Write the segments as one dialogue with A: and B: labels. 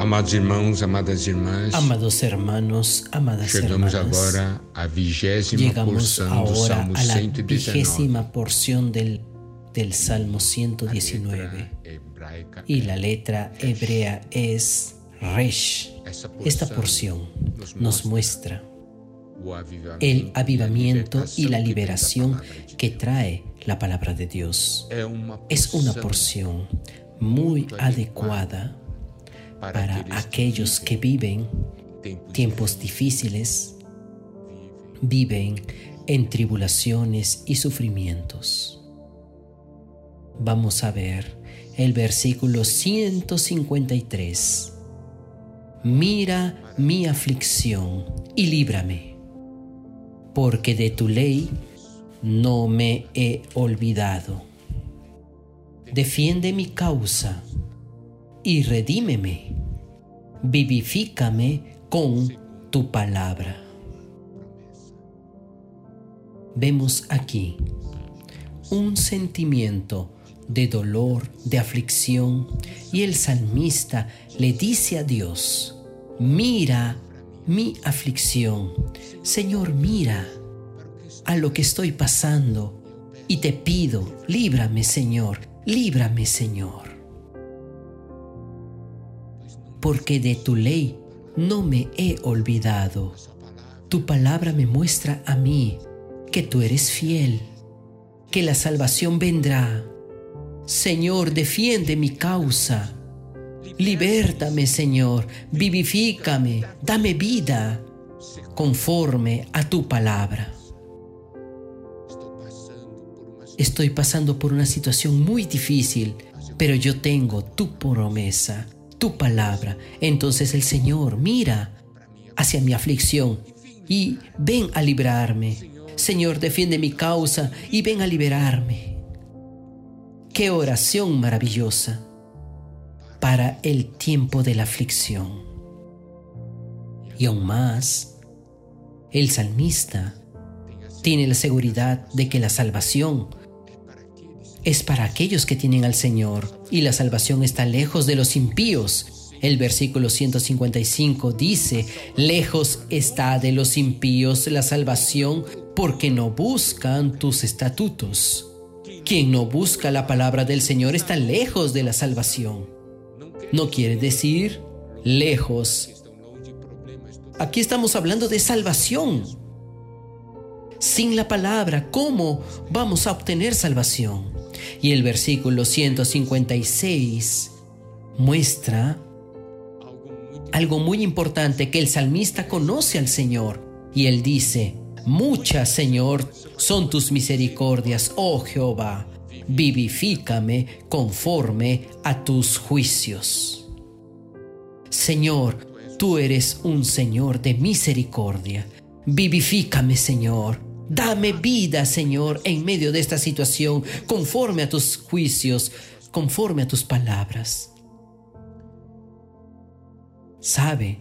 A: Amados irmãos, amadas irmãs,
B: Amados hermanos, amadas
A: chegamos
B: hermanas,
A: agora à vigésima
B: llegamos
A: porção do
B: ahora
A: Salmo
B: a la
A: 119.
B: vigésima porción del, del Salmo
A: A
B: 119
A: letra hebraica
B: y la letra hebrea es Resh. Esta
A: porção
B: porción nos muestra el avivamiento y la liberación que trae la palabra de Dios. Es una porción muy adecuada para aquellos que viven tiempos difíciles, viven en tribulaciones y sufrimientos. Vamos a ver el versículo 153. Mira mi aflicción y líbrame, porque de tu ley no me he olvidado. Defiende mi causa y redímeme. Vivifícame con tu palabra. Vemos aquí un sentimiento de dolor, de aflicción, y el salmista le dice a Dios, mira mi aflicción, Señor, mira a lo que estoy pasando y te pido, líbrame, Señor, líbrame, Señor porque de tu ley no me he olvidado. Tu palabra me muestra a mí que tú eres fiel, que la salvación vendrá. Señor, defiende mi causa. Libértame, Señor, vivifícame, dame vida conforme a tu palabra. Estoy pasando por una situación muy difícil, pero yo tengo tu promesa tu palabra. Entonces el Señor mira hacia mi aflicción y ven a librarme. Señor, defiende mi causa y ven a liberarme. Qué oración maravillosa para el tiempo de la aflicción. Y aún más, el salmista tiene la seguridad de que la salvación es para aquellos que tienen al Señor y la salvación está lejos de los impíos. El versículo 155 dice, lejos está de los impíos la salvación porque no buscan tus estatutos. Quien no busca la palabra del Señor está lejos de la salvación. No quiere decir lejos. Aquí estamos hablando de salvación. Sin la palabra, ¿cómo vamos a obtener salvación? Y el versículo 156 muestra algo muy importante que el salmista conoce al Señor. Y él dice, muchas, Señor, son tus misericordias, oh Jehová, vivifícame conforme a tus juicios. Señor, tú eres un Señor de misericordia. Vivifícame, Señor. Dame vida, Señor, en medio de esta situación, conforme a tus juicios, conforme a tus palabras. Sabe,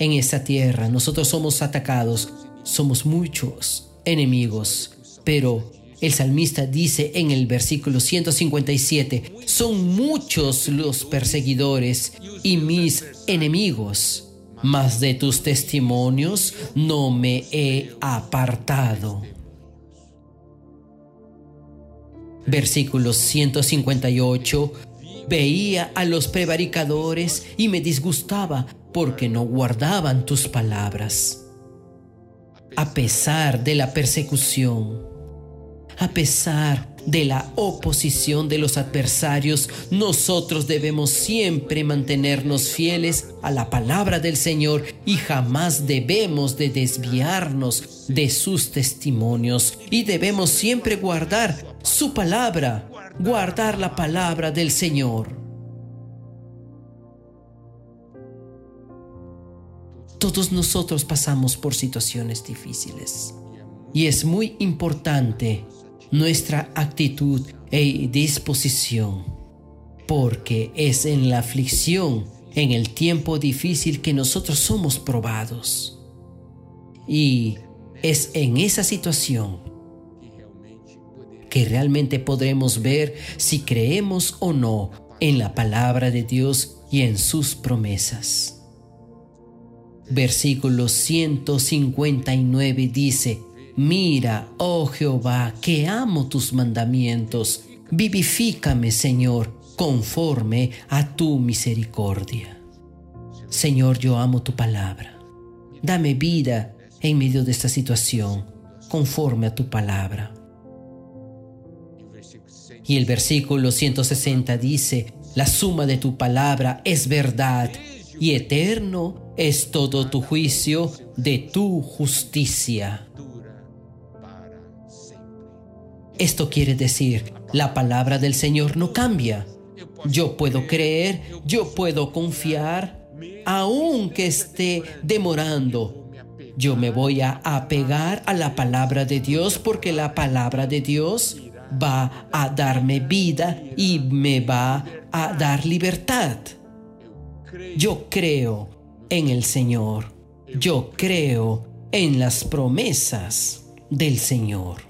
B: en esta tierra nosotros somos atacados, somos muchos enemigos, pero el salmista dice en el versículo 157, son muchos los perseguidores y mis enemigos mas de tus testimonios no me he apartado. Versículo 158. Veía a los prevaricadores y me disgustaba porque no guardaban tus palabras. A pesar de la persecución, a pesar de la oposición de los adversarios, nosotros debemos siempre mantenernos fieles a la palabra del Señor y jamás debemos de desviarnos de sus testimonios y debemos siempre guardar su palabra, guardar la palabra del Señor. Todos nosotros pasamos por situaciones difíciles y es muy importante nuestra actitud e disposición, porque es en la aflicción, en el tiempo difícil que nosotros somos probados. Y es en esa situación que realmente podremos ver si creemos o no en la palabra de Dios y en sus promesas. Versículo 159 dice, Mira, oh Jehová, que amo tus mandamientos, vivifícame, Señor, conforme a tu misericordia. Señor, yo amo tu palabra. Dame vida en medio de esta situación, conforme a tu palabra. Y el versículo 160 dice, la suma de tu palabra es verdad y eterno es todo tu juicio de tu justicia. Esto quiere decir, la palabra del Señor no cambia. Yo puedo creer, yo puedo confiar, aunque esté demorando. Yo me voy a apegar a la palabra de Dios porque la palabra de Dios va a darme vida y me va a dar libertad. Yo creo en el Señor. Yo creo en las promesas del Señor.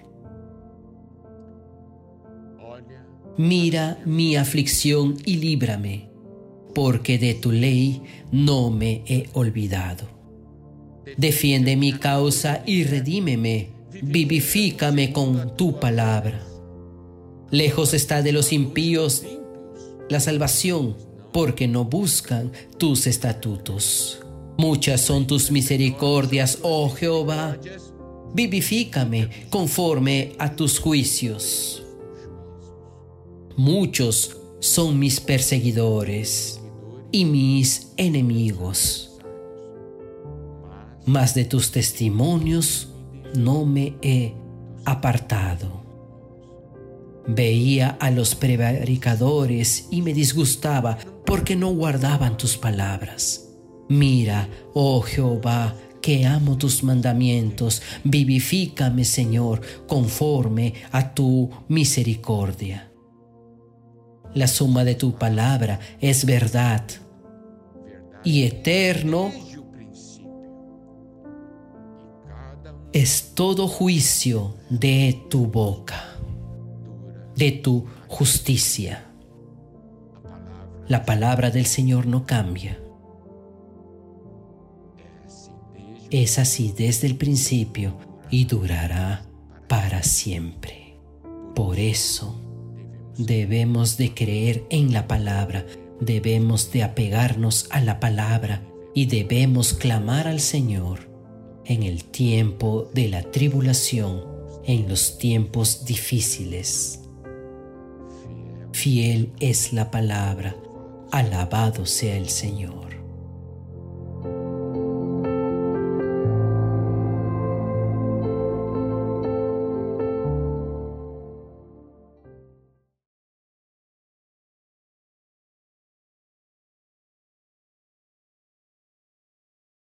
B: Mira mi aflicción y líbrame, porque de tu ley no me he olvidado. Defiende mi causa y redímeme, vivifícame con tu palabra. Lejos está de los impíos la salvación, porque no buscan tus estatutos. Muchas son tus misericordias, oh Jehová. Vivifícame conforme a tus juicios. Muchos son mis perseguidores y mis enemigos. Mas de tus testimonios no me he apartado. Veía a los prevaricadores y me disgustaba porque no guardaban tus palabras. Mira, oh Jehová, que amo tus mandamientos, vivifícame, Señor, conforme a tu misericordia. La suma de tu palabra es verdad y eterno es todo juicio de tu boca de tu justicia. La palabra del Señor no cambia. Es así desde el principio y durará para siempre. Por eso debemos de creer en la palabra, debemos de apegarnos a la palabra y debemos clamar al Señor en el tiempo de la tribulación, en los tiempos difíciles. Fiel es la palabra, alabado sea el Señor.